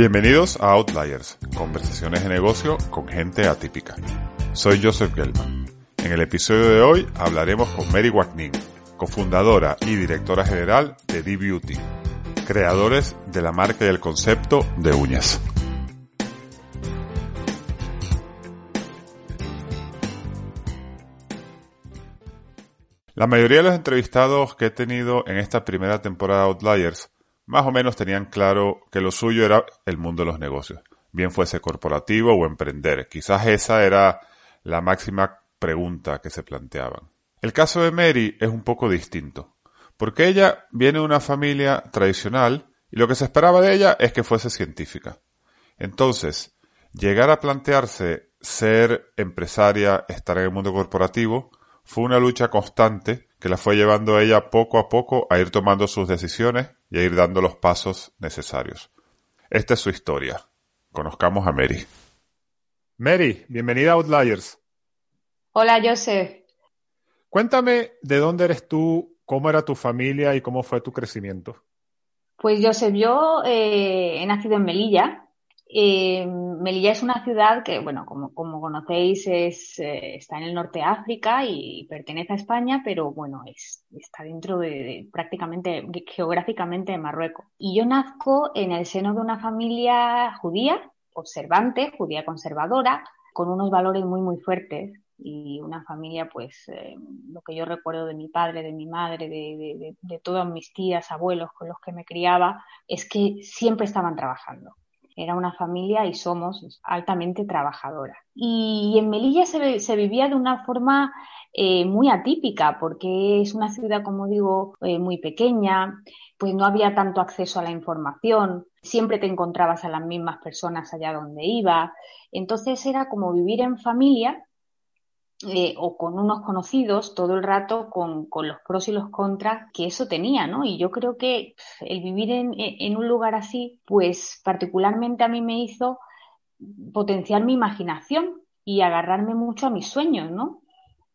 Bienvenidos a Outliers, conversaciones de negocio con gente atípica. Soy Joseph Gelman. En el episodio de hoy hablaremos con Mary Wagnin, cofundadora y directora general de D-Beauty, creadores de la marca y el concepto de uñas. La mayoría de los entrevistados que he tenido en esta primera temporada de Outliers más o menos tenían claro que lo suyo era el mundo de los negocios, bien fuese corporativo o emprender. Quizás esa era la máxima pregunta que se planteaban. El caso de Mary es un poco distinto, porque ella viene de una familia tradicional y lo que se esperaba de ella es que fuese científica. Entonces, llegar a plantearse ser empresaria, estar en el mundo corporativo, fue una lucha constante que la fue llevando a ella poco a poco a ir tomando sus decisiones y a ir dando los pasos necesarios. Esta es su historia. Conozcamos a Mary. Mary, bienvenida a Outliers. Hola, Joseph. Cuéntame de dónde eres tú, cómo era tu familia y cómo fue tu crecimiento. Pues Joseph, yo eh, he nacido en Melilla, eh, Melilla es una ciudad que, bueno, como, conocéis, es, eh, está en el norte de África y pertenece a España, pero bueno, es, está dentro de, prácticamente geográficamente de Marruecos. Y yo nazco en el seno de una familia judía, observante, judía conservadora, con unos valores muy, muy fuertes y una familia, pues, eh, lo que yo recuerdo de mi padre, de mi madre, de, de, de todas mis tías, abuelos con los que me criaba, es que siempre estaban trabajando era una familia y somos altamente trabajadora. Y en Melilla se, vivía de una forma eh, muy atípica porque es una ciudad, como digo, eh, muy pequeña, pues no había tanto acceso a la información, siempre te encontrabas a las mismas personas allá donde iba. Entonces era como vivir en familia eh, o con unos conocidos todo el rato con, los pros y los contras que eso tenía, ¿no? Y yo creo que el vivir en, un lugar así, pues particularmente a mí me hizo potenciar mi imaginación y agarrarme mucho a mis sueños, ¿no?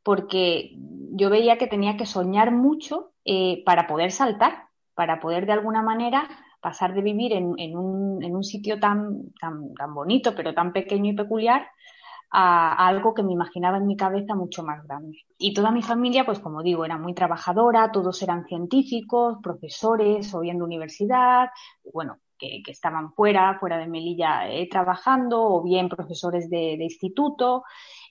Porque yo veía que tenía que soñar mucho eh, para poder saltar, para poder de alguna manera pasar de vivir en, un, en un, sitio tan, tan, tan bonito, pero tan pequeño y peculiar, a, algo que me imaginaba en mi cabeza mucho más grande. Y toda mi familia, pues como digo, era muy trabajadora, todos eran científicos, profesores o bien de universidad, bueno, que, estaban fuera, fuera de Melilla eh, trabajando, o bien profesores de, instituto,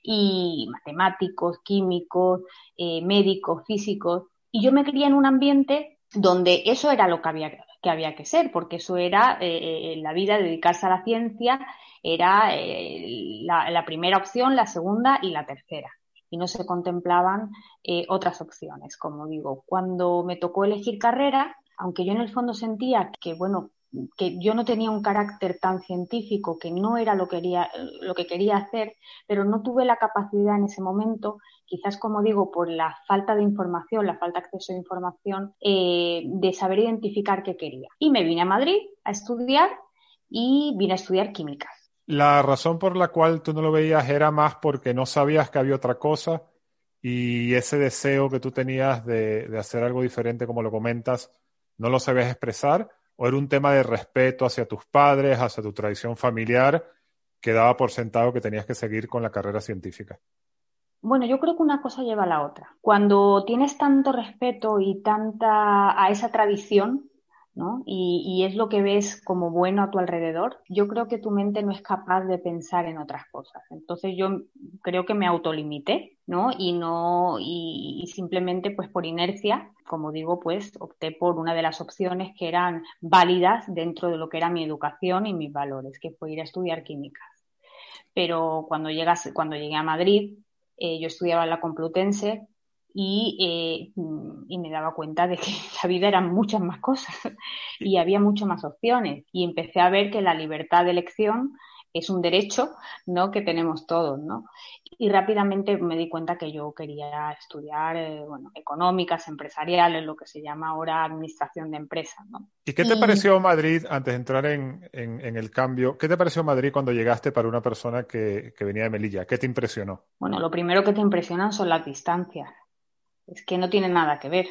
y matemáticos, químicos, eh, médicos, físicos. Y yo me crié en un ambiente donde eso era lo que había que, había que ser, porque eso era eh, la vida, dedicarse a la ciencia era eh, la, primera opción, la segunda y la tercera. Y no se contemplaban eh, otras opciones, como digo. Cuando me tocó elegir carrera, aunque yo en el fondo sentía que, bueno, que yo no tenía un carácter tan científico, que no era lo, quería, lo que quería hacer, pero no tuve la capacidad en ese momento, quizás como digo, por la falta de información, la falta de acceso a información, eh, de saber identificar qué quería. Y me vine a Madrid a estudiar y vine a estudiar químicas. La razón por la cual tú no lo veías era más porque no sabías que había otra cosa y ese deseo que tú tenías de, hacer algo diferente, como lo comentas, no lo sabías expresar, o era un tema de respeto hacia tus padres, hacia tu tradición familiar, que daba por sentado que tenías que seguir con la carrera científica. Bueno, yo creo que una cosa lleva a la otra. Cuando tienes tanto respeto y tanta a esa tradición, y, es lo que ves como bueno a tu alrededor, yo creo que tu mente no es capaz de pensar en otras cosas. Entonces yo creo que me autolimité, ¿no? Y no, y, simplemente pues por inercia, como digo, pues opté por una de las opciones que eran válidas dentro de lo que era mi educación y mis valores, que fue ir a estudiar químicas. Pero cuando llegas, cuando llegué a Madrid, eh, yo estudiaba en la Complutense y, eh, y, me daba cuenta de que la vida eran muchas más cosas y había muchas más opciones. Y empecé a ver que la libertad de elección es un derecho ¿no? que tenemos todos. ¿no? Y rápidamente me di cuenta que yo quería estudiar eh, bueno, económicas, empresariales, lo que se llama ahora administración de empresas. ¿no? ¿Y qué te pareció Madrid, antes de entrar en, en, el cambio, qué te pareció Madrid cuando llegaste para una persona que, que venía de Melilla? ¿Qué te impresionó? Bueno, lo primero que te impresionan son las distancias es que no tiene nada que ver.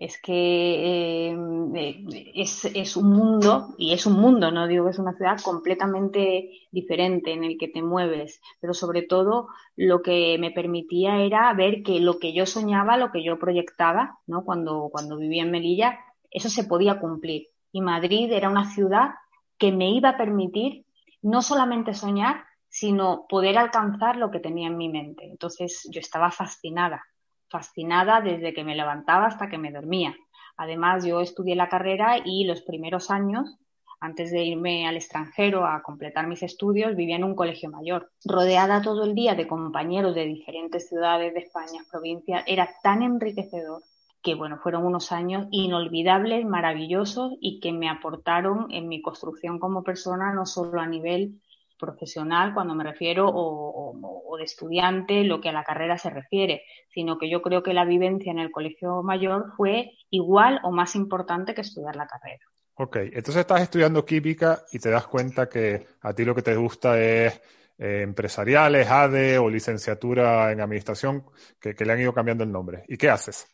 Es que eh, es, es, un mundo, y es un mundo, no digo que es una ciudad completamente diferente en el que te mueves, pero sobre todo lo que me permitía era ver que lo que yo soñaba, lo que yo proyectaba, ¿no? Cuando, cuando vivía en Melilla, eso se podía cumplir. Y Madrid era una ciudad que me iba a permitir no solamente soñar, sino poder alcanzar lo que tenía en mi mente. Entonces yo estaba fascinada, fascinada desde que me levantaba hasta que me dormía. Además, yo estudié la carrera y los primeros años, antes de irme al extranjero a completar mis estudios, vivía en un colegio mayor. Rodeada todo el día de compañeros de diferentes ciudades de España, provincias, era tan enriquecedor que bueno, fueron unos años inolvidables, maravillosos y que me aportaron en mi construcción como persona, no solo a nivel profesional, cuando me refiero, o, de estudiante, lo que a la carrera se refiere, sino que yo creo que la vivencia en el colegio mayor fue igual o más importante que estudiar la carrera. Ok, entonces estás estudiando química y te das cuenta que a ti lo que te gusta es eh, empresariales, ADE o licenciatura en administración, que le han ido cambiando el nombre. ¿Y qué haces?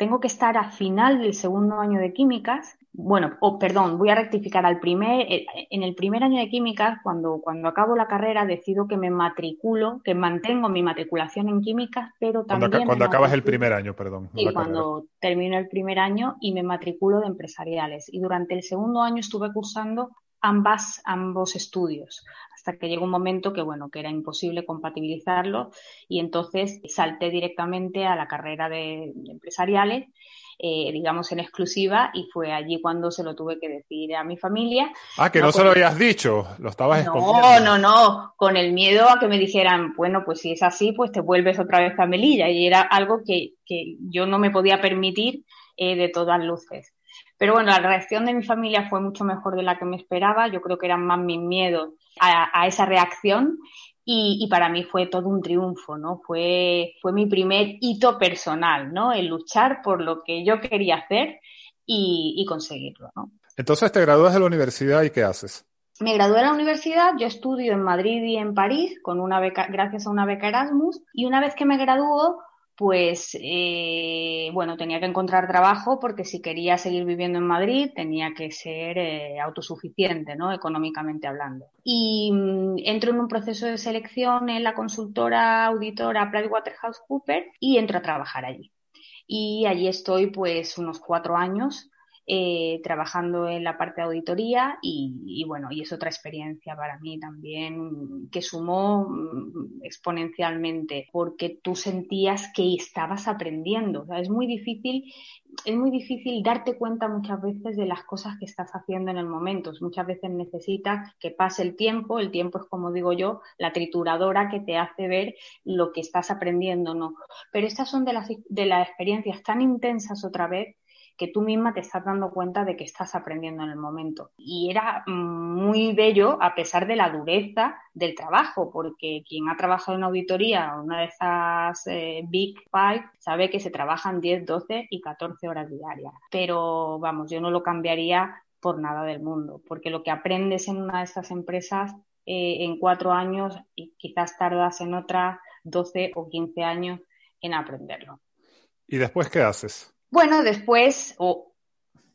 tengo que estar a final del segundo año de químicas. Bueno, o perdón, voy a rectificar al primer, eh, en el primer año de químicas, cuando, cuando acabo la carrera, decido que me matriculo, que mantengo mi matriculación en químicas, pero también. Cuando, acabas el primer año, perdón. Sí, cuando termino el primer año y me matriculo de empresariales. Y durante el segundo año estuve cursando ambas, ambos estudios hasta que llegó un momento que, bueno, que era imposible compatibilizarlo y entonces salté directamente a la carrera de, empresariales, eh, digamos en exclusiva, y fue allí cuando se lo tuve que decir a mi familia. Ah, que no, se lo habías dicho, lo estabas No, no, no, con el miedo a que me dijeran, bueno, pues si es así, pues te vuelves otra vez a Melilla, y era algo que, que yo no me podía permitir eh, de todas luces. Pero bueno, la reacción de mi familia fue mucho mejor de la que me esperaba. Yo creo que eran más mis miedos a, esa reacción y, para mí fue todo un triunfo, ¿no? Fue, fue mi primer hito personal, ¿no? El luchar por lo que yo quería hacer y, conseguirlo, ¿no? Entonces te gradúas de la universidad y ¿qué haces? Me gradué de la universidad, yo estudio en Madrid y en París con una beca, gracias a una beca Erasmus y una vez que me graduó pues eh, bueno, tenía que encontrar trabajo porque si quería seguir viviendo en Madrid tenía que ser eh, autosuficiente, ¿no? Económicamente hablando. Y mm, entro en un proceso de selección en la consultora auditora PricewaterhouseCoopers y entro a trabajar allí. Y allí estoy pues unos cuatro años eh, trabajando en la parte de auditoría y, bueno, y es otra experiencia para mí también que sumó mm, exponencialmente porque tú sentías que estabas aprendiendo. es muy difícil, es muy difícil darte cuenta muchas veces de las cosas que estás haciendo en el momento. Muchas veces necesitas que pase el tiempo, el tiempo es como digo yo, la trituradora que te hace ver lo que estás aprendiendo, ¿no? Pero estas son de las, de las experiencias tan intensas otra vez que tú misma te estás dando cuenta de que estás aprendiendo en el momento. Y era muy bello a pesar de la dureza del trabajo, porque quien ha trabajado en auditoría, una de esas eh, Big Five, sabe que se trabajan 10, 12 y 14 horas diarias. Pero vamos, yo no lo cambiaría por nada del mundo, porque lo que aprendes en una de estas empresas eh, en cuatro años y quizás tardas en otra 12 o 15 años en aprenderlo. ¿Y después qué haces? Bueno, después, o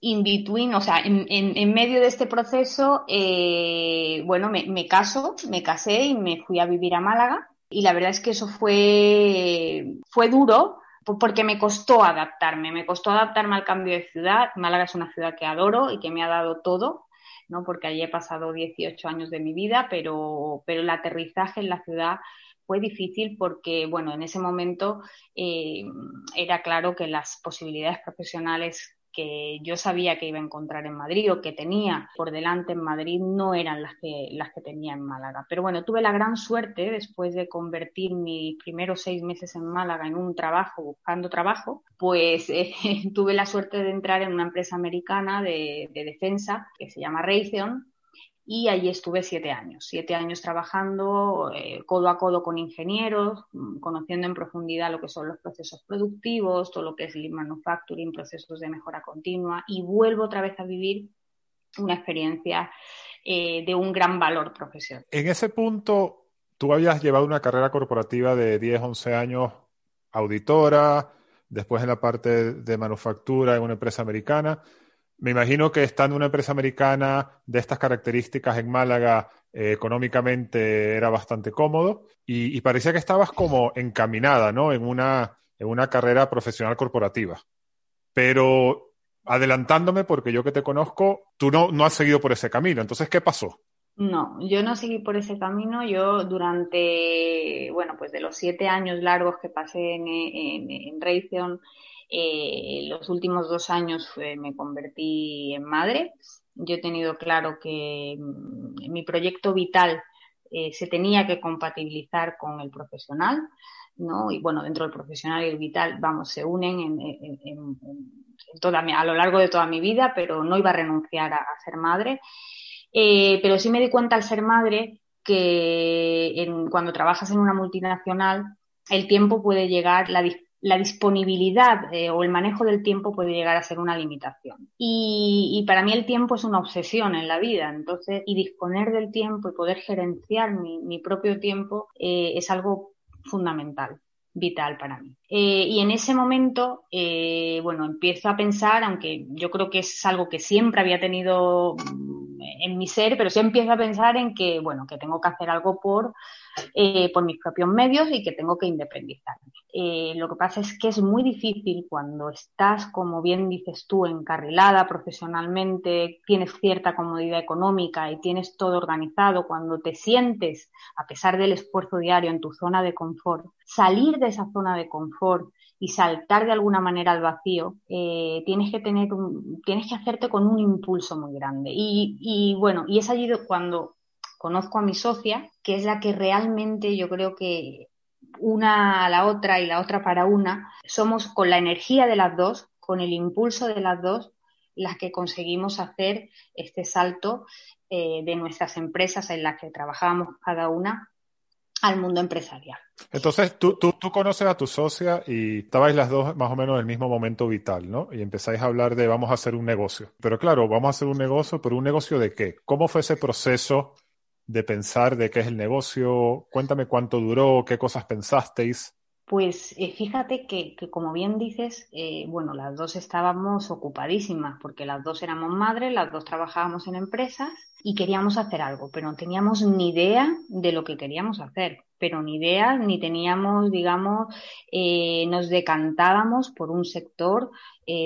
in between, o sea, en, en, medio de este proceso, eh, bueno, me, me, caso, me casé y me fui a vivir a Málaga. Y la verdad es que eso fue, fue duro porque me costó adaptarme, me costó adaptarme al cambio de ciudad. Málaga es una ciudad que adoro y que me ha dado todo, ¿no? Porque allí he pasado 18 años de mi vida, pero, pero el aterrizaje en la ciudad fue difícil porque, bueno, en ese momento eh, era claro que las posibilidades profesionales que yo sabía que iba a encontrar en Madrid o que tenía por delante en Madrid no eran las que, las que tenía en Málaga. Pero bueno, tuve la gran suerte después de convertir mis primeros seis meses en Málaga en un trabajo, buscando trabajo, pues eh, tuve la suerte de entrar en una empresa americana de, de defensa que se llama Raytheon y allí estuve siete años, siete años trabajando eh, codo a codo con ingenieros, mm, conociendo en profundidad lo que son los procesos productivos, todo lo que es lean manufacturing, procesos de mejora continua y vuelvo otra vez a vivir una experiencia eh, de un gran valor profesional. En ese punto, tú habías llevado una carrera corporativa de 10, 11 años, auditora, después en la parte de manufactura en una empresa americana. Me imagino que estando una empresa americana de estas características en Málaga, eh, económicamente era bastante cómodo y, parecía que estabas como encaminada, ¿no? En una, en una carrera profesional corporativa. Pero adelantándome, porque yo que te conozco, tú no, no has seguido por ese camino. Entonces, ¿qué pasó? No, yo no seguí por ese camino. Yo durante, bueno, pues de los siete años largos que pasé en, en, en Raytheon, eh, los últimos dos años me convertí en madre. Yo he tenido claro que mm, mi proyecto vital eh, se tenía que compatibilizar con el profesional, ¿no? Y bueno, dentro del profesional y el vital, vamos, se unen en, toda a lo largo de toda mi vida, pero no iba a renunciar a ser madre. Eh, pero sí me di cuenta al ser madre que cuando trabajas en una multinacional, el tiempo puede llegar, la, disponibilidad eh, o el manejo del tiempo puede llegar a ser una limitación. Y, para mí el tiempo es una obsesión en la vida, entonces, y disponer del tiempo y poder gerenciar mi, propio tiempo eh, es algo fundamental vital para mí. y en ese momento, bueno, empiezo a pensar, aunque yo creo que es algo que siempre había tenido en mi ser, pero sí empiezo a pensar en que, bueno, que tengo que hacer algo por, eh, por mis propios medios y que tengo que independizarme. Eh, lo que pasa es que es muy difícil cuando estás, como bien dices tú, encarrilada profesionalmente, tienes cierta comodidad económica y tienes todo organizado, cuando te sientes, a pesar del esfuerzo diario, en tu zona de confort, salir de esa zona de confort y saltar de alguna manera al vacío, eh, tienes que tener un, tienes que hacerte con un impulso muy grande. Y, y bueno, y es allí cuando conozco a mi socia, que es la que realmente yo creo que una a la otra y la otra para una, somos con la energía de las dos, con el impulso de las dos, las que conseguimos hacer este salto eh, de nuestras empresas en las que trabajábamos cada una al mundo empresarial. Entonces, tú, tú, tú, conoces a tu socia y estabais las dos más o menos en el mismo momento vital, ¿no? Y empezáis a hablar de vamos a hacer un negocio. Pero claro, vamos a hacer un negocio, pero un negocio de qué? ¿Cómo fue ese proceso de pensar de qué es el negocio? Cuéntame cuánto duró, qué cosas pensasteis. Pues eh, fíjate que, como bien dices, eh, bueno, las dos estábamos ocupadísimas porque las dos éramos madres, las dos trabajábamos en empresas y queríamos hacer algo, pero no teníamos ni idea de lo que queríamos hacer, pero ni idea, ni teníamos, digamos, eh, nos decantábamos por un sector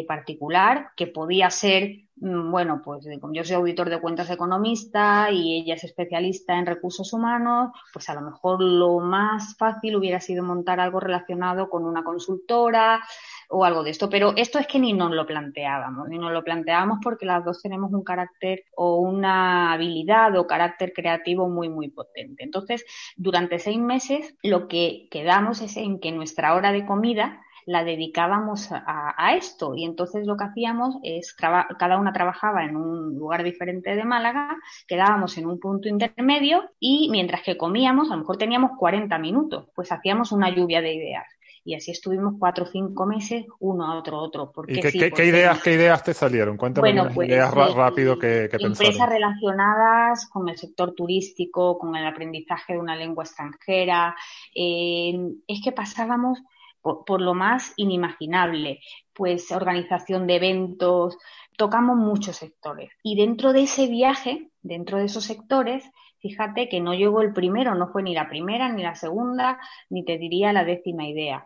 particular que podía ser bueno, pues yo soy auditor de cuentas economista y ella es especialista en recursos humanos, pues a lo mejor lo más fácil hubiera sido montar algo relacionado con una consultora o algo de esto. Pero esto es que ni nos lo planteábamos, ni nos lo planteábamos porque las dos tenemos un carácter o una habilidad o carácter creativo muy, muy potente. Entonces, durante seis meses lo que quedamos es en que nuestra hora de comida la dedicábamos a, esto y entonces lo que hacíamos es cada una trabajaba en un lugar diferente de Málaga, quedábamos en un punto intermedio y mientras que comíamos, a lo mejor teníamos 40 minutos, pues hacíamos una lluvia de ideas. Y así estuvimos cuatro o cinco meses, uno a otro, otro. Porque ¿Y qué, ideas, qué ideas te salieron? Cuéntame bueno, pues, ideas eh, rápido que, que Empresas relacionadas con el sector turístico, con el aprendizaje de una lengua extranjera. Eh, es que pasábamos por, lo más inimaginable, pues organización de eventos, tocamos muchos sectores. Y dentro de ese viaje, dentro de esos sectores, fíjate que no llegó el primero, no fue ni la primera, ni la segunda, ni te diría la décima idea.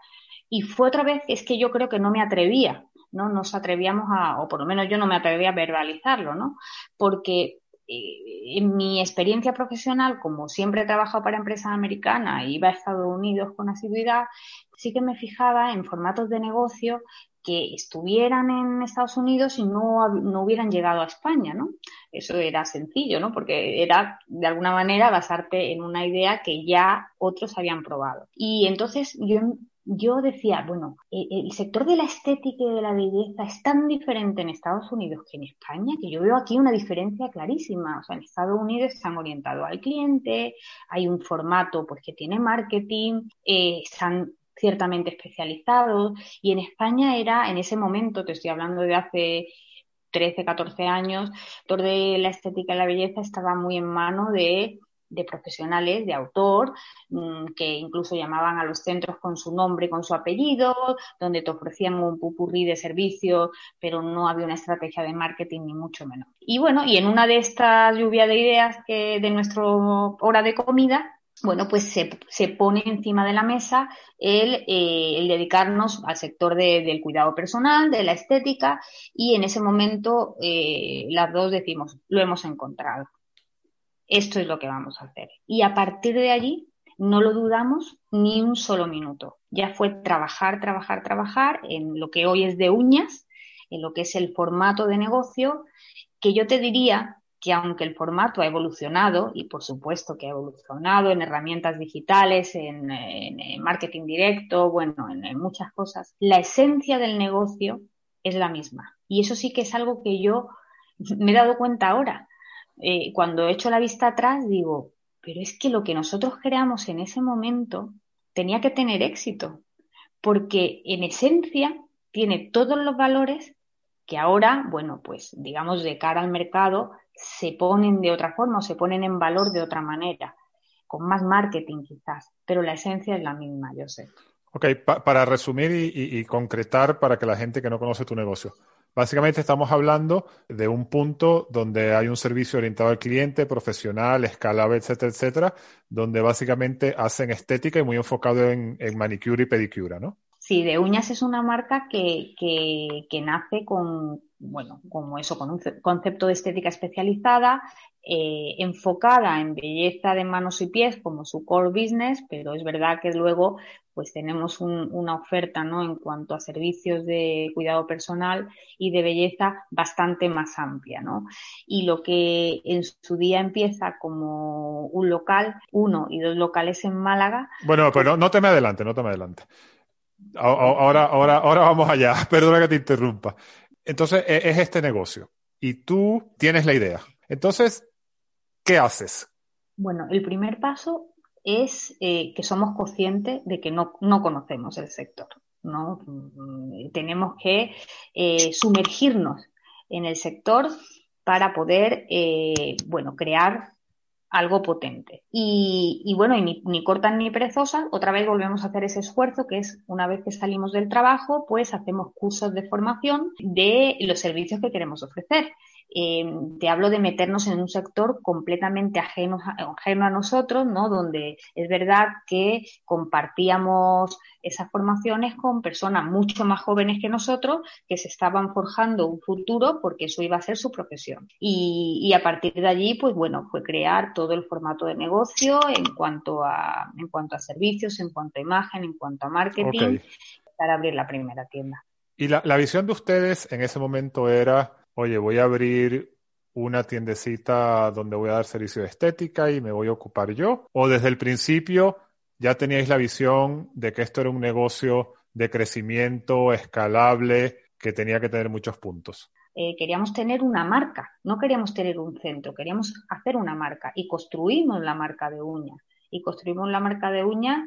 Y fue otra vez, es que yo creo que no me atrevía, ¿no? Nos atrevíamos a, o por lo menos yo no me atrevía a verbalizarlo, ¿no? Porque en mi experiencia profesional, como siempre he trabajado para empresas americanas iba a Estados Unidos con asiduidad, sí que me fijaba en formatos de negocio que estuvieran en Estados Unidos y no, no hubieran llegado a España, ¿no? Eso era sencillo, ¿no? Porque era, de alguna manera, basarte en una idea que ya otros habían probado. Y entonces yo yo decía, bueno, e, el sector de la estética y de la belleza es tan diferente en Estados Unidos que en España que yo veo aquí una diferencia clarísima. O sea, en Estados Unidos están orientados al cliente, hay un formato pues que tiene marketing, eh, están ciertamente especializados y en España era en ese momento, te estoy hablando de hace 13, 14 años, el sector de la estética y la belleza estaba muy en mano de de profesionales, de autor, mm, que incluso llamaban a los centros con su nombre con su apellido, donde te ofrecían un pupurrí de servicios, pero no había una estrategia de marketing ni mucho menos. Y bueno, y en una de estas lluvias de ideas que de nuestra hora de comida, bueno, pues se, pone encima de la mesa el, eh, dedicarnos al sector del cuidado personal, de la estética, y en ese momento eh, las dos decimos, lo hemos encontrado esto es lo que vamos a hacer. Y a partir de allí no lo dudamos ni un solo minuto. Ya fue trabajar, trabajar, trabajar en lo que hoy es de uñas, en lo que es el formato de negocio, que yo te diría que aunque el formato ha evolucionado, y por supuesto que ha evolucionado en herramientas digitales, en, marketing directo, bueno, en muchas cosas, la esencia del negocio es la misma. Y eso sí que es algo que yo me he dado cuenta ahora eh, cuando echo la vista atrás, digo, pero es que lo que nosotros creamos en ese momento tenía que tener éxito, porque en esencia tiene todos los valores que ahora, bueno, pues digamos de cara al mercado, se ponen de otra forma o se ponen en valor de otra manera, con más marketing quizás, pero la esencia es la misma, yo sé. Ok, para resumir y concretar para que la gente que no conoce tu negocio, Básicamente estamos hablando de un punto donde hay un servicio orientado al cliente, profesional, escalable, etcétera, etcétera, donde básicamente hacen estética y muy enfocado en, manicure y pedicura, ¿no? Sí, de uñas es una marca que, que nace con, bueno, como eso, con un concepto de estética especializada, eh, enfocada en belleza de manos y pies como su core business, pero es verdad que luego pues tenemos una oferta ¿no? en cuanto a servicios de cuidado personal y de belleza bastante más amplia. ¿no? Y lo que en su día empieza como un local, uno y dos locales en Málaga. Bueno, pero pues no, te me adelante, no te me adelante. Ahora, ahora, ahora vamos allá, perdona que te interrumpa. Entonces, e, es este negocio y tú tienes la idea. Entonces, ¿qué haces? Bueno, el primer paso es eh, que somos conscientes de que no, conocemos el sector. ¿no? Mm, tenemos que eh, sumergirnos en el sector para poder, eh, bueno, crear algo potente. Y, bueno, y ni, ni, cortan ni perezosas, otra vez volvemos a hacer ese esfuerzo que es una vez que salimos del trabajo, pues hacemos cursos de formación de los servicios que queremos ofrecer. Em, te hablo de meternos en un sector completamente ajeno, ajeno a nosotros, ¿no? Donde es verdad que compartíamos esas formaciones con personas mucho más jóvenes que nosotros que se estaban forjando un futuro porque eso iba a ser su profesión. Y, a partir de allí, pues bueno, fue crear todo el formato de negocio en cuanto a, en cuanto a servicios, en cuanto a imagen, en cuanto a marketing, para abrir la primera tienda. Y la, la visión de ustedes en ese momento era oye, voy a abrir una tiendecita donde voy a dar servicio de estética y me voy a ocupar yo? ¿O desde el principio ya teníais la visión de que esto era un negocio de crecimiento escalable que tenía que tener muchos puntos? Eh, queríamos tener una marca, no queríamos tener un centro, queríamos hacer una marca y construimos la marca de uña. Y construimos la marca de uña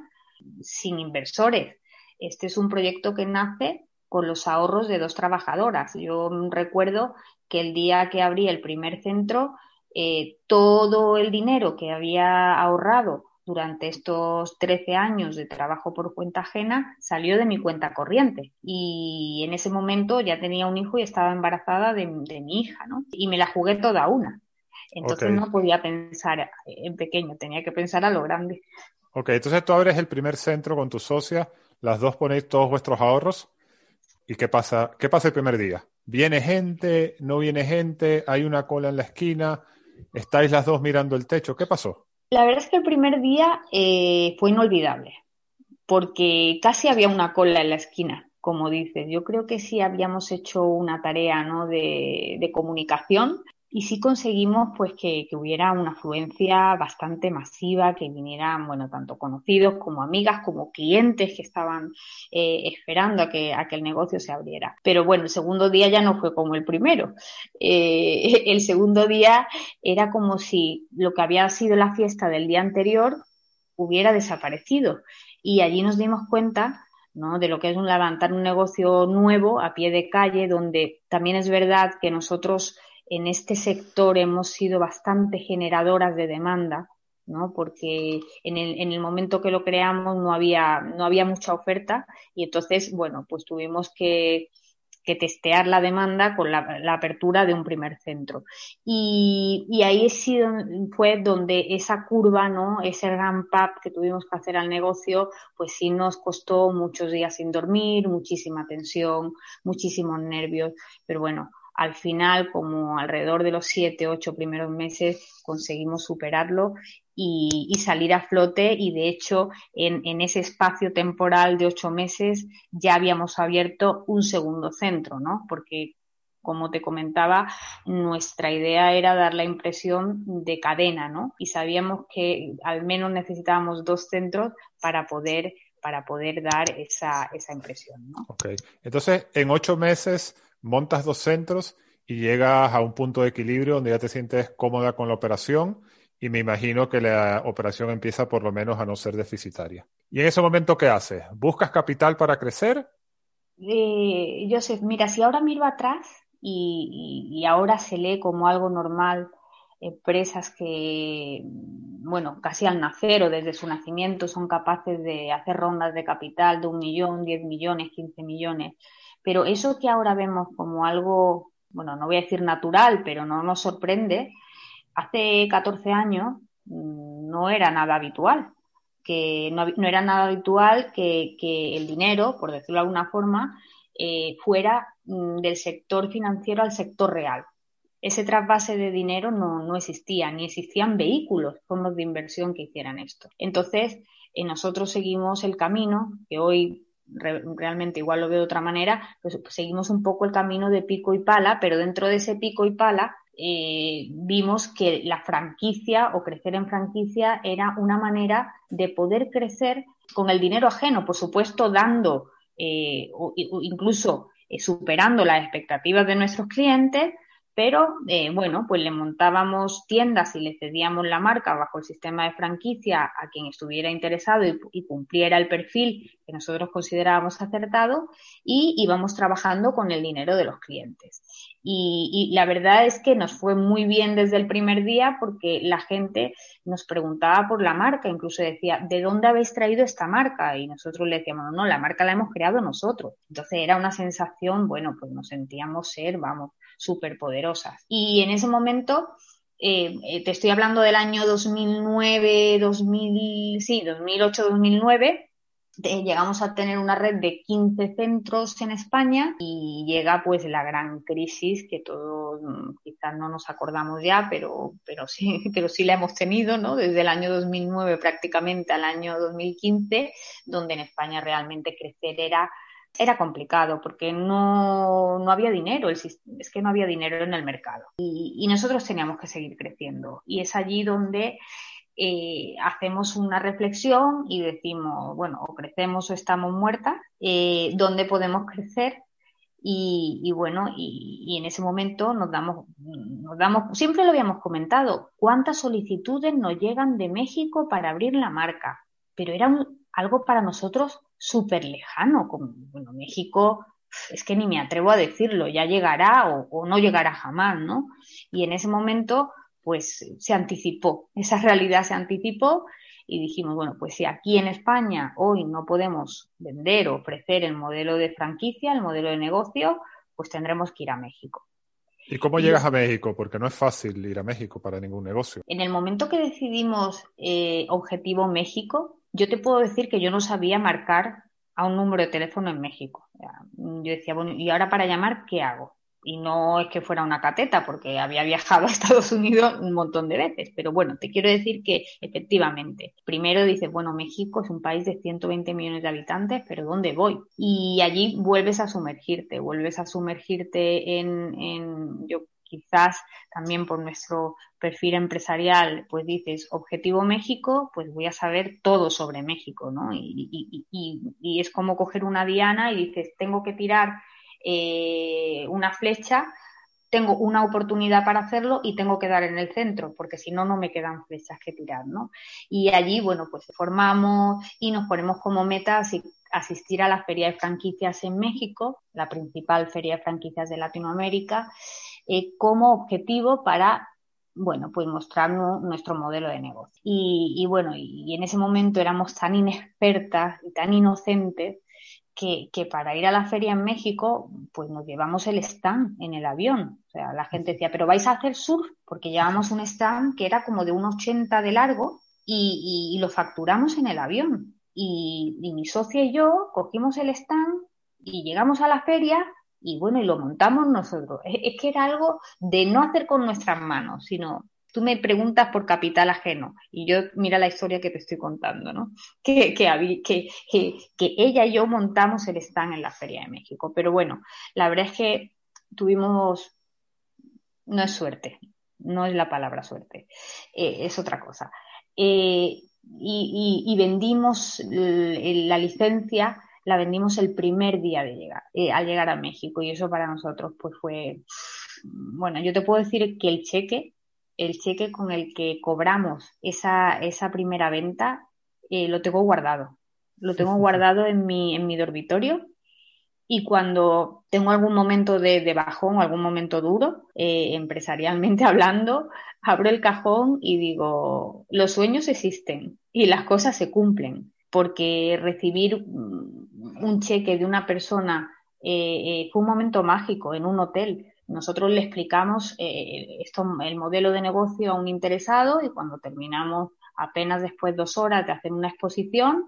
sin inversores. Este es un proyecto que nace con los ahorros de dos trabajadoras. Yo recuerdo que el día que abrí el primer centro, eh, todo el dinero que había ahorrado durante estos 13 años de trabajo por cuenta ajena salió de mi cuenta corriente. Y en ese momento ya tenía un hijo y estaba embarazada de, mi hija, ¿no? Y me la jugué toda una. Entonces no podía pensar en pequeño, tenía que pensar a lo grande. Ok, entonces tú abres el primer centro con tu socia, las dos ponéis todos vuestros ahorros ¿Y qué pasa? ¿Qué pasa el primer día? ¿Viene gente? ¿No viene gente? ¿Hay una cola en la esquina? ¿Estáis las dos mirando el techo? ¿Qué pasó? La verdad es que el primer día eh, fue inolvidable, porque casi había una cola en la esquina, como dices. Yo creo que sí habíamos hecho una tarea ¿no? de, de comunicación y sí conseguimos pues que, hubiera una afluencia bastante masiva, que vinieran, bueno, tanto conocidos como amigas, como clientes que estaban eh, esperando a que, a que el negocio se abriera. Pero bueno, el segundo día ya no fue como el primero. Eh, el segundo día era como si lo que había sido la fiesta del día anterior hubiera desaparecido. Y allí nos dimos cuenta ¿no? de lo que es un levantar un negocio nuevo a pie de calle, donde también es verdad que nosotros en este sector hemos sido bastante generadoras de demanda ¿no? Porque en el, en momento que lo creamos no había, no había mucha oferta y entonces, bueno, pues tuvimos que, que testear la demanda con la, apertura de un primer centro. Y, y ahí sí fue donde esa curva, ¿no? Ese ramp up que tuvimos que hacer al negocio, pues sí nos costó muchos días sin dormir, muchísima tensión, muchísimos nervios, pero bueno, al final, como alrededor de los siete, ocho primeros meses, conseguimos superarlo y, salir a flote y de hecho en, ese espacio temporal de ocho meses ya habíamos abierto un segundo centro, ¿no? Porque como te comentaba, nuestra idea era dar la impresión de cadena, ¿no? Y sabíamos que al menos necesitábamos dos centros para poder, para poder dar esa, esa impresión, ¿no? Ok. Entonces, en ocho meses montas dos centros y llegas a un punto de equilibrio donde ya te sientes cómoda con la operación y me imagino que la operación empieza por lo menos a no ser deficitaria. ¿Y en ese momento qué haces? ¿Buscas capital para crecer? Eh, Joseph, mira, si ahora miro atrás y, ahora se lee como algo normal empresas que, bueno, casi al nacer o desde su nacimiento son capaces de hacer rondas de capital de un millón, diez millones, quince millones. Pero eso que ahora vemos como algo, bueno, no voy a decir natural, pero no nos sorprende, hace 14 años mm, no era nada habitual, que no, era nada habitual que, el dinero, por decirlo de alguna forma, eh, fuera mm, del sector financiero al sector real. Ese trasvase de dinero no, no existía, ni existían vehículos, fondos de inversión que hicieran esto. Entonces, eh, nosotros seguimos el camino que hoy realmente igual lo veo de otra manera, pues seguimos un poco el camino de pico y pala, pero dentro de ese pico y pala eh, vimos que la franquicia o crecer en franquicia era una manera de poder crecer con el dinero ajeno, por supuesto, dando eh, o, incluso eh, superando las expectativas de nuestros clientes, pero eh, bueno, pues le montábamos tiendas y le cedíamos la marca bajo el sistema de franquicia a quien estuviera interesado y, cumpliera el perfil que nosotros considerábamos acertado y íbamos trabajando con el dinero de los clientes. Y, la verdad es que nos fue muy bien desde el primer día porque la gente nos preguntaba por la marca, incluso decía, ¿de dónde habéis traído esta marca? Y nosotros le decíamos, no, la marca la hemos creado nosotros. Entonces era una sensación, bueno, pues nos sentíamos ser, vamos, súper poderosas. Y en ese momento, eh, eh, te estoy hablando del año 2009, 2000, sí, 2008, 2009, llegamos a tener una red de 15 centros en España y llega pues la gran crisis que todos mm, quizás no nos acordamos ya, pero, pero, sí, pero sí la hemos tenido, ¿no? Desde el año 2009 prácticamente al año 2015, donde en España realmente crecer era era complicado porque no, no había dinero, es que no había dinero en el mercado. Y, nosotros teníamos que seguir creciendo. Y es allí donde eh, hacemos una reflexión y decimos, bueno, o crecemos o estamos muertas, eh, ¿dónde podemos crecer? Y, bueno, y, en ese momento nos damos, nos damos, siempre lo habíamos comentado, cuántas solicitudes nos llegan de México para abrir la marca, pero era algo para nosotros súper lejano, como, bueno, México, es que ni me atrevo a decirlo, ya llegará o, no llegará jamás, ¿no? Y en ese momento, pues se anticipó, esa realidad se anticipó y dijimos, bueno, pues si aquí en España hoy no podemos vender o ofrecer el modelo de franquicia, el modelo de negocio, pues tendremos que ir a México. ¿Y cómo llegas a México? Porque no es fácil ir a México para ningún negocio. En el momento que decidimos eh, Objetivo México, yo te puedo decir que yo no sabía marcar a un número de teléfono en México. Yo decía, bueno, ¿y ahora para llamar qué hago? Y no es que fuera una cateta, porque había viajado a Estados Unidos un montón de veces. Pero bueno, te quiero decir que efectivamente, primero dices, bueno, México es un país de 120 millones de habitantes, pero ¿dónde voy? Y allí vuelves a sumergirte, vuelves a sumergirte en, en yo quizás también por nuestro perfil empresarial, pues dices, objetivo México, pues voy a saber todo sobre México, ¿no? Y, es como coger una diana y dices, tengo que tirar eh, una flecha, tengo una oportunidad para hacerlo y tengo que dar en el centro, porque si no, no me quedan flechas que tirar, ¿no? Y allí, bueno, pues formamos y nos ponemos como meta asistir a la Feria de Franquicias en México, la principal feria de franquicias de Latinoamérica, eh, como objetivo para bueno, pues mostrarnos nuestro modelo de negocio. Y, bueno, y, en ese momento éramos tan inexpertas y tan inocentes que, que, para ir a la feria en México, pues nos llevamos el stand en el avión. O sea, la gente decía, pero vais a hacer surf, porque llevamos un stand que era como de un 80 de largo y, lo facturamos en el avión. Y, y, mi socia y yo cogimos el stand y llegamos a la feria y bueno, y lo montamos nosotros. Es, que era algo de no hacer con nuestras manos, sino tú me preguntas por capital ajeno y yo mira la historia que te estoy contando, ¿no? Que, que, que, que, ella y yo montamos el stand en la Feria de México. Pero bueno, la verdad es que tuvimos, no es suerte, no es la palabra suerte, eh, es otra cosa. Eh, y, vendimos la licencia la vendimos el primer día de llegar, eh, al llegar a México. Y eso para nosotros pues fue, bueno, yo te puedo decir que el cheque el cheque con el que cobramos esa, esa primera venta eh, lo tengo guardado. Lo tengo guardado en mi, en mi dormitorio. Y cuando tengo algún momento de, de bajón o algún momento duro, eh, empresarialmente hablando, abro el cajón y digo, los sueños existen y las cosas se cumplen, porque recibir un cheque de una persona eh, fue un momento mágico en un hotel nosotros le explicamos eh, esto, el modelo de negocio a un interesado y cuando terminamos apenas después de dos horas de hacer una exposición,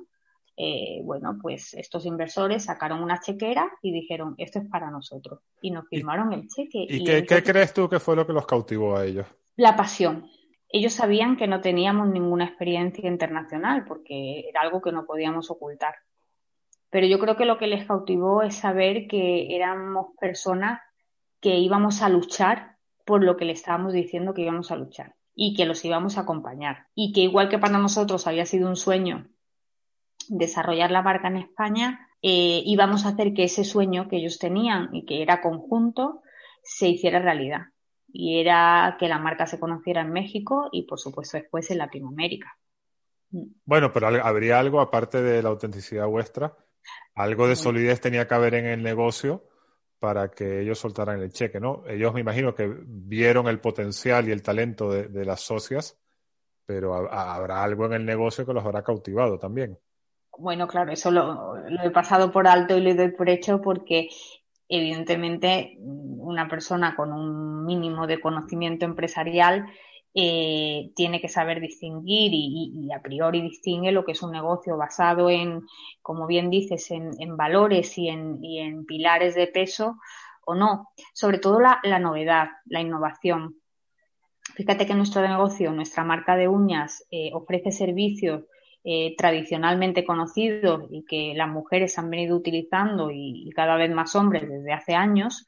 eh, bueno, pues estos inversores sacaron una chequera y dijeron, esto es para nosotros. Y nos firmaron el cheque. ¿Y, qué, crees tú que fue lo que los cautivó a ellos? La pasión. Ellos sabían que no teníamos ninguna experiencia internacional porque era algo que no podíamos ocultar. Pero yo creo que lo que les cautivó es saber que éramos personas que íbamos a luchar por lo que le estábamos diciendo que íbamos a luchar y que los íbamos a acompañar. Y que igual que para nosotros había sido un sueño desarrollar la marca en España, eh, íbamos a hacer que ese sueño que ellos tenían y que era conjunto se hiciera realidad. Y era que la marca se conociera en México y, por supuesto, después en Latinoamérica. Bueno, pero habría algo aparte de la autenticidad vuestra, algo de solidez tenía que haber en el negocio para que ellos soltaran el cheque, ¿no? Ellos me imagino que vieron el potencial y el talento de, las socias, pero habrá algo en el negocio que los habrá cautivado también. Bueno, claro, eso lo, lo, he pasado por alto y lo doy por hecho porque evidentemente una persona con un mínimo de conocimiento empresarial eh, tiene que saber distinguir y, a priori distingue lo que es un negocio basado en, como bien dices, en, valores y en, pilares de peso o no. Sobre todo la, novedad, la innovación. Fíjate que nuestro negocio, nuestra marca de uñas, eh, ofrece servicios eh, tradicionalmente conocidos y que las mujeres han venido utilizando y, cada vez más hombres desde hace años,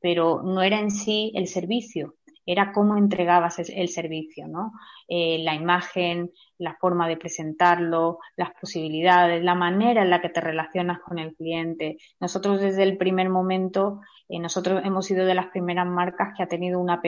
pero no era en sí el servicio, era cómo entregabas el servicio, ¿no? Eh, la imagen, la forma de presentarlo, las posibilidades, la manera en la que te relacionas con el cliente. Nosotros desde el primer momento, eh, nosotros hemos sido de las primeras marcas que ha tenido una app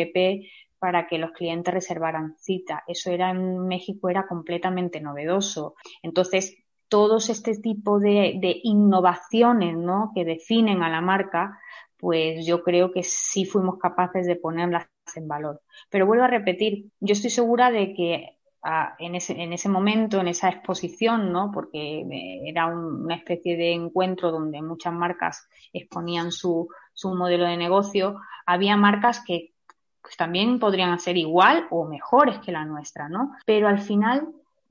para que los clientes reservaran cita. Eso era en México, era completamente novedoso. Entonces, todos este tipo de, innovaciones ¿no? que definen a la marca, pues yo creo que sí fuimos capaces de ponerlas en valor. Pero vuelvo a repetir, yo estoy segura de que ah, en, ese, en ese momento, en esa exposición, ¿no? porque era una especie de encuentro donde muchas marcas exponían su modelo de negocio, había marcas que pues, también podrían ser igual o mejores que la nuestra, ¿no? Pero al final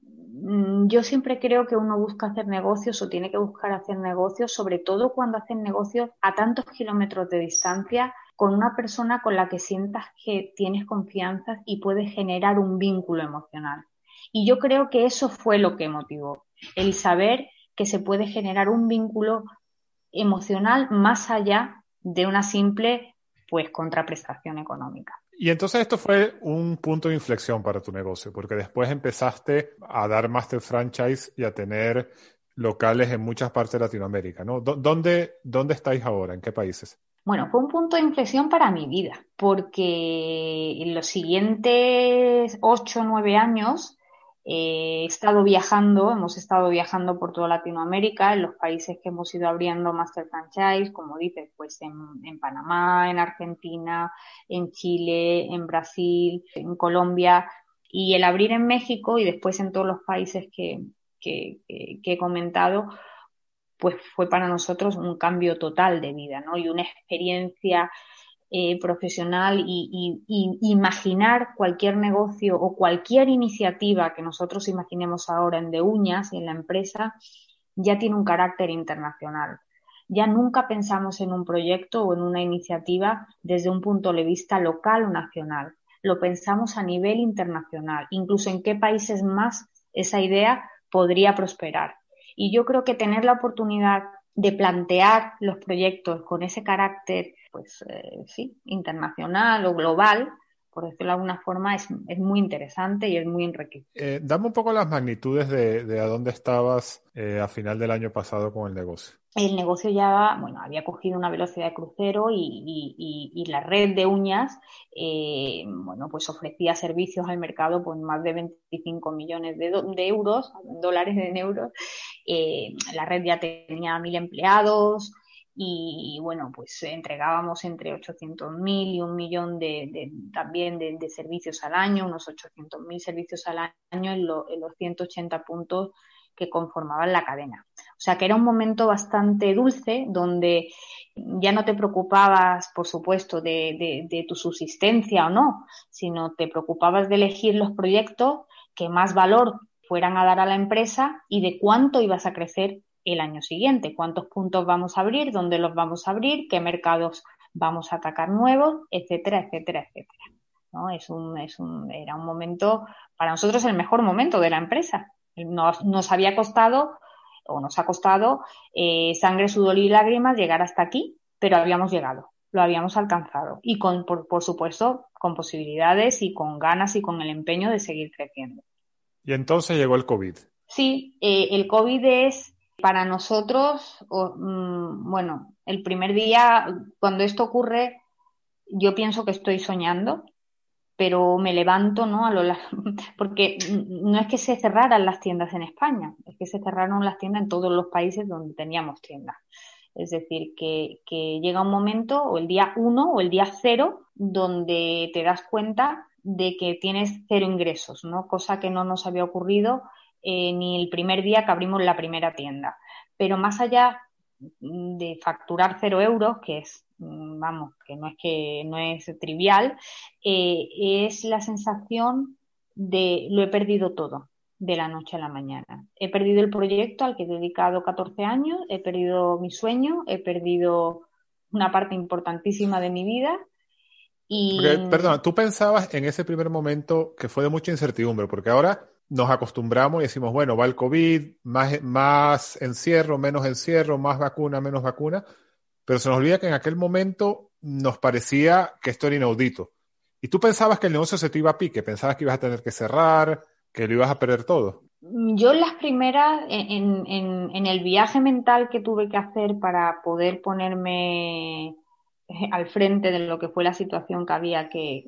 mm, yo siempre creo que uno busca hacer negocios o tiene que buscar hacer negocios, sobre todo cuando hacen negocios a tantos kilómetros de distancia con una persona con la que sientas que tienes confianza y puedes generar un vínculo emocional. Y yo creo que eso fue lo que motivó, el saber que se puede generar un vínculo emocional más allá de una simple pues contraprestación económica. Y entonces esto fue un punto de inflexión para tu negocio, porque después empezaste a dar master franchise y a tener locales en muchas partes de Latinoamérica, ¿no? ¿Dónde, dónde estáis ahora? ¿En qué países? Bueno, fue un punto de inflexión para mi vida, porque en los siguientes ocho o nueve años Eh, he estado viajando, hemos estado viajando por toda Latinoamérica, en los países que hemos ido abriendo Master Franchise, como dices, pues en, Panamá, en Argentina, en Chile, en Brasil, en Colombia, y el abrir en México y después en todos los países que, que he comentado, pues fue para nosotros un cambio total de vida, ¿no? Y una experiencia eh, profesional y, imaginar cualquier negocio o cualquier iniciativa que nosotros imaginemos ahora en De Uñas y en la empresa ya tiene un carácter internacional. Ya nunca pensamos en un proyecto o en una iniciativa desde un punto de vista local o nacional. Lo pensamos a nivel internacional, incluso en qué países más esa idea podría prosperar. Y yo creo que tener la oportunidad de plantear los proyectos con ese carácter, pues eh, sí, internacional o global, por decirlo de alguna forma, es, muy interesante y es muy enriquecedor. Eh, dame un poco las magnitudes de, a dónde estabas eh, a final del año pasado con el negocio. El negocio ya, bueno, había cogido una velocidad de crucero y, la red de uñas, eh, bueno, pues ofrecía servicios al mercado por más de 25 millones de, euros, dólares en euros. la red ya tenía mil empleados, y bueno, pues entregábamos entre 800.000 y un millón de, también de, servicios al año, unos 800.000 servicios al año en, los 180 puntos que conformaban la cadena. O sea que era un momento bastante dulce donde ya no te preocupabas, por supuesto, de, de tu subsistencia o no, sino te preocupabas de elegir los proyectos que más valor fueran a dar a la empresa y de cuánto ibas a crecer el año siguiente, cuántos puntos vamos a abrir, dónde los vamos a abrir, qué mercados vamos a atacar nuevos, etcétera, etcétera, etcétera. ¿no? Es un, es un, era un momento, para nosotros el mejor momento de la empresa. Nos, nos había costado, o nos ha costado, eh, sangre, sudor y lágrimas llegar hasta aquí, pero habíamos llegado, lo habíamos alcanzado. Y con, por, por supuesto, con posibilidades y con ganas y con el empeño de seguir creciendo. Y entonces llegó el COVID. Sí, eh, el COVID es para nosotros, mm, bueno, el primer día, cuando esto ocurre, yo pienso que estoy soñando, pero me levanto, ¿no? A lo porque no es que se cerraran las tiendas en España, es que se cerraron las tiendas en todos los países donde teníamos tiendas. Es decir, que, que llega un momento, o el día uno o el día cero, donde te das cuenta de que tienes cero ingresos, ¿no? Cosa que no nos había ocurrido eh, ni el primer día que abrimos la primera tienda. Pero más allá de facturar cero euros, que es, mm, vamos, que no es que no es trivial, eh, es la sensación de lo he perdido todo de la noche a la mañana. He perdido el proyecto al que he dedicado 14 años, he perdido mi sueño, he perdido una parte importantísima de mi vida. Y... perdón, tú pensabas en ese primer momento que fue de mucha incertidumbre, porque ahora nos acostumbramos y decimos, bueno, va el COVID, más, más encierro, menos encierro, más vacuna, menos vacuna, pero se nos olvida que en aquel momento nos parecía que esto era inaudito. Y tú pensabas que el negocio se te iba a pique, pensabas que ibas a tener que cerrar, que lo ibas a perder todo. Yo en las primeras, en, en, en el viaje mental que tuve que hacer para poder ponerme eh, al frente de lo que fue la situación que había que,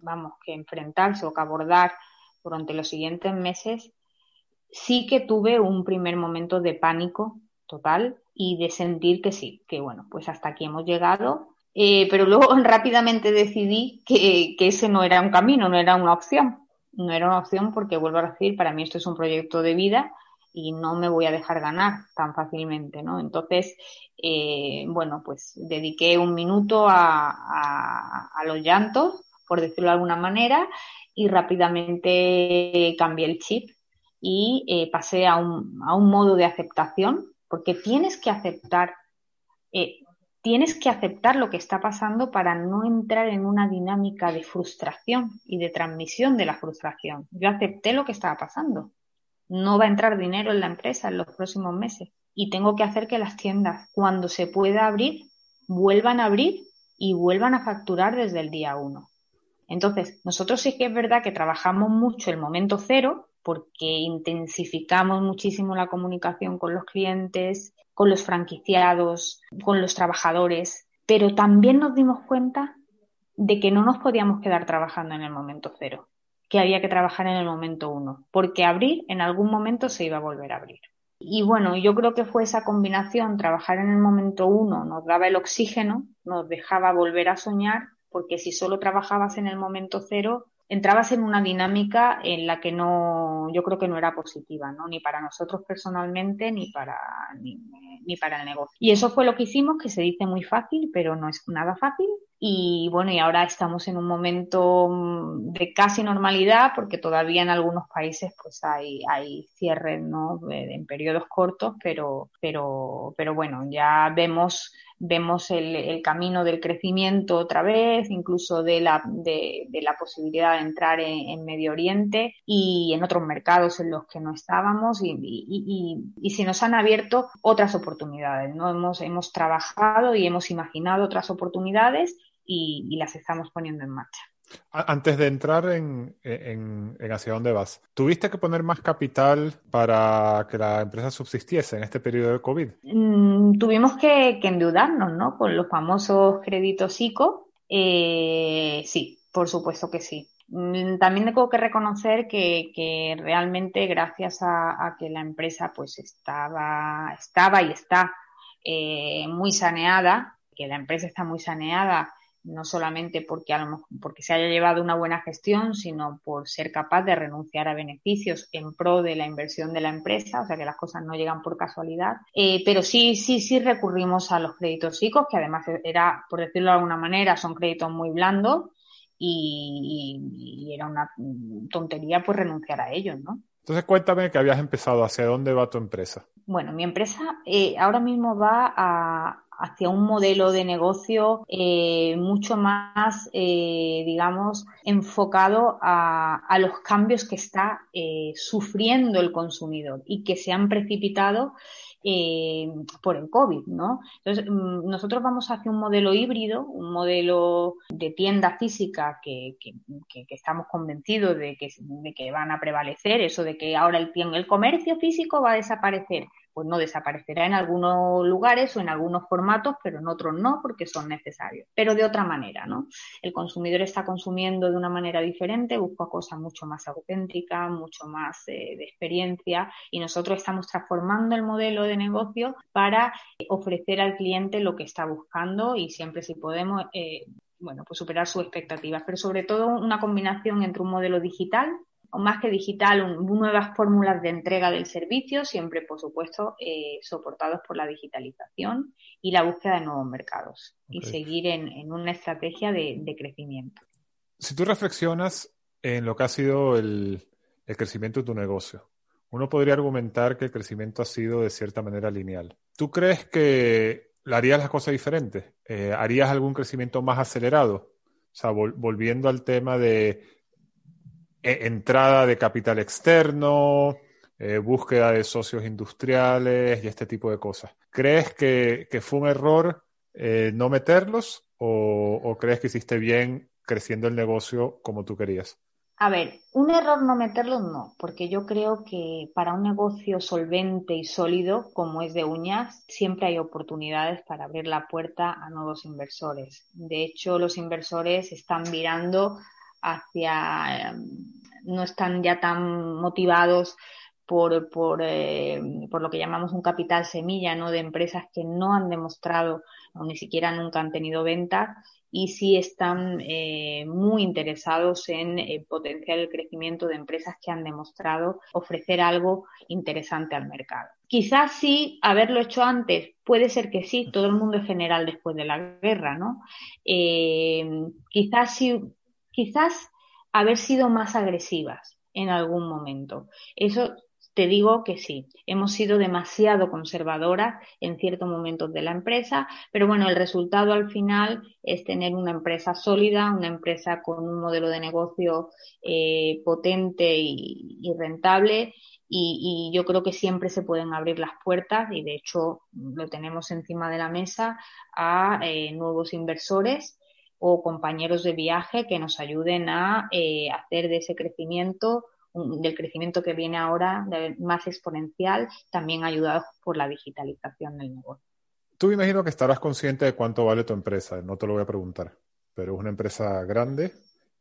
vamos, que enfrentarse o que abordar durante los siguientes meses, sí que tuve un primer momento de pánico total y de sentir que sí, que bueno, pues hasta aquí hemos llegado. Eh, pero luego rápidamente decidí que, ese no era un camino, no era una opción. No era una opción porque, vuelvo a decir, para mí esto es un proyecto de vida y no me voy a dejar ganar tan fácilmente, ¿no? Entonces, eh, bueno, pues dediqué un minuto a los llantos, por decirlo de alguna manera, y rápidamente cambié el chip y eh, pasé a un, a un, modo de aceptación, porque tienes que aceptar, eh, tienes que aceptar lo que está pasando para no entrar en una dinámica de frustración y de transmisión de la frustración. Yo acepté lo que estaba pasando. No va a entrar dinero en la empresa en los próximos meses y tengo que hacer que las tiendas, cuando se pueda abrir, vuelvan a abrir y vuelvan a facturar desde el día uno. Entonces, nosotros sí que es verdad que trabajamos mucho el momento cero porque intensificamos muchísimo la comunicación con los clientes, con los franquiciados, con los trabajadores, pero también nos dimos cuenta de que no nos podíamos quedar trabajando en el momento cero, que había que trabajar en el momento uno, porque abrir en algún momento se iba a volver a abrir. Y bueno, yo creo que fue esa combinación, trabajar en el momento uno nos daba el oxígeno, nos dejaba volver a soñar, porque si solo trabajabas en el momento cero, entrabas en una dinámica en la que no, yo creo que no era positiva, ¿no? Ni para nosotros personalmente, ni para, ni, ni para el negocio. Y eso fue lo que hicimos, que se dice muy fácil, pero no es nada fácil. Y bueno, y ahora estamos en un momento mm, de casi normalidad, porque todavía en algunos países pues hay, hay cierres, ¿no? En periodos cortos, pero, pero, pero bueno, ya vemos vemos el, el, camino del crecimiento otra vez, incluso de la, de, la posibilidad de entrar en, en, Medio Oriente y en otros mercados en los que no estábamos y, y, y, y, se nos han abierto otras oportunidades, ¿no? Hemos, hemos trabajado y hemos imaginado otras oportunidades y las estamos poniendo en marcha. Antes de entrar en, en, hacia dónde vas, ¿tuviste que poner más capital para que la empresa subsistiese en este periodo de COVID? Mm, tuvimos que, endeudarnos, ¿no? Con los famosos créditos ICO. Eh, sí, por supuesto que sí. Mm, también tengo que reconocer que, realmente gracias a, a, que la empresa pues estaba, estaba y está eh, muy saneada, que la empresa está muy saneada no solamente porque, a lo, porque se haya llevado una buena gestión, sino por ser capaz de renunciar a beneficios en pro de la inversión de la empresa, o sea que las cosas no llegan por casualidad. Eh, pero sí, sí, sí recurrimos a los créditos chicos, que además era, por decirlo de alguna manera, son créditos muy blandos y, y era una tontería pues renunciar a ellos, ¿no? Entonces cuéntame que habías empezado, ¿hacia dónde va tu empresa? Bueno, mi empresa eh, ahora mismo va a, hacia un modelo de negocio eh, mucho más, eh, digamos, enfocado a, a, los cambios que está eh, sufriendo el consumidor y que se han precipitado eh, por el COVID, ¿no? Entonces, mm, nosotros vamos hacia un modelo híbrido, un modelo de tienda física que, que, que, estamos convencidos de que, de que van a prevalecer, eso de que ahora el, el comercio físico va a desaparecer pues no desaparecerá en algunos lugares o en algunos formatos, pero en otros no, porque son necesarios. Pero de otra manera, ¿no? El consumidor está consumiendo de una manera diferente, busca cosas mucho más auténticas, mucho más eh, de experiencia, y nosotros estamos transformando el modelo de negocio para ofrecer al cliente lo que está buscando y siempre si podemos eh, bueno, pues superar sus expectativas, pero sobre todo una combinación entre un modelo digital o más que digital, un, nuevas fórmulas de entrega del servicio, siempre, por supuesto, eh, soportados por la digitalización y la búsqueda de nuevos mercados okay. y seguir en, en, una estrategia de, de, crecimiento. Si tú reflexionas en lo que ha sido el, el crecimiento de tu negocio, uno podría argumentar que el crecimiento ha sido de cierta manera lineal. ¿Tú crees que harías las cosas diferentes? Eh, ¿Harías algún crecimiento más acelerado? O sea, vol volviendo al tema de entrada de capital externo, eh, búsqueda de socios industriales y este tipo de cosas. ¿Crees que, que fue un error eh, no meterlos o, o, crees que hiciste bien creciendo el negocio como tú querías? A ver, un error no meterlos no, porque yo creo que para un negocio solvente y sólido como es de uñas, siempre hay oportunidades para abrir la puerta a nuevos inversores. De hecho, los inversores están mirando hacia, eh, no están ya tan motivados por, por, eh, por, lo que llamamos un capital semilla, ¿no? De empresas que no han demostrado o ni siquiera nunca han tenido ventas y sí están eh, muy interesados en eh, potenciar el crecimiento de empresas que han demostrado ofrecer algo interesante al mercado. Quizás sí haberlo hecho antes, puede ser que sí, todo el mundo es general después de la guerra, ¿no? Quizás sí quizás haber sido más agresivas en algún momento. Eso te digo que sí, hemos sido demasiado conservadoras en ciertos momentos de la empresa, pero bueno, el resultado al final es tener una empresa sólida, una empresa con un modelo de negocio eh, potente y, rentable. Y, y, yo creo que siempre se pueden abrir las puertas y de hecho lo tenemos encima de la mesa a eh, nuevos inversores o compañeros de viaje que nos ayuden a eh, hacer de ese crecimiento, del crecimiento que viene ahora más exponencial, también ayudados por la digitalización del negocio. Tú imagino que estarás consciente de cuánto vale tu empresa, no te lo voy a preguntar, pero es una empresa grande.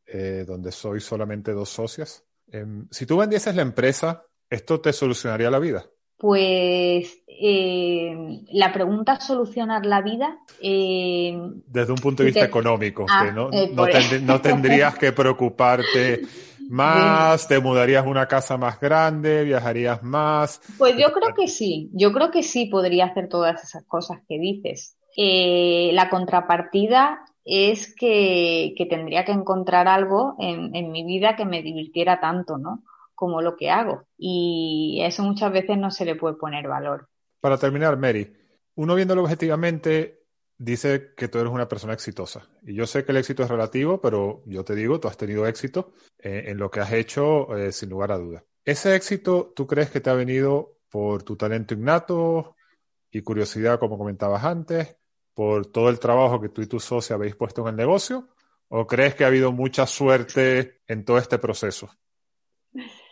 eh, donde soy solamente dos socias. Em, si tú vendieses la empresa, ¿esto te solucionaría la vida? Pues eh, la pregunta solucionar la vida. Eh, Desde un punto de vista económico, ah, no, no, tendrías que preocuparte más, te mudarías a una casa más grande, viajarías más. Pues yo creo que sí, yo creo que sí podría hacer todas esas cosas que dices. Eh, la contrapartida es que, tendría que encontrar algo en, mi vida que me divirtiera tanto, ¿no? Como lo que hago. Y eso muchas veces no se le puede poner valor. Para terminar, Mary, uno viéndolo objetivamente dice que tú eres una persona exitosa. Y yo sé que el éxito es relativo, pero yo te digo, tú has tenido éxito eh, en lo que has hecho eh, sin lugar a dudas. ¿Ese éxito tú crees que te ha venido por tu talento innato y curiosidad, como comentabas antes? por todo el trabajo que tú y tu socia habéis puesto en el negocio? ¿O crees que ha habido mucha suerte en todo este proceso?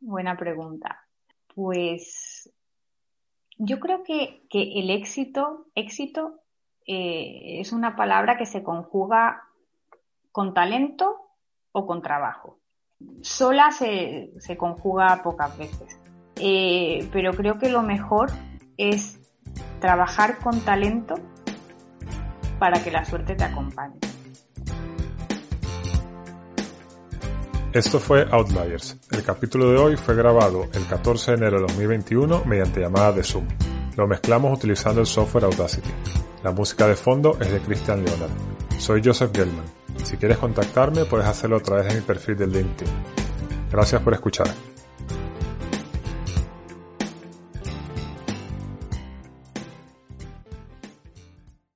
Buena pregunta. Pues yo creo que, el éxito, éxito eh, es una palabra que se conjuga con talento o con trabajo. Sola se, conjuga pocas veces. Eh, pero creo que lo mejor es trabajar con talento para que la suerte te acompañe. Esto fue Outliers. El capítulo de hoy fue grabado el 14 de enero de 2021 mediante llamada de Zoom. Lo mezclamos utilizando el software Audacity. La música de fondo es de Christian Leonard. Soy Joseph Gelman. Si quieres contactarme puedes hacerlo a través de mi perfil de LinkedIn. Gracias por escuchar.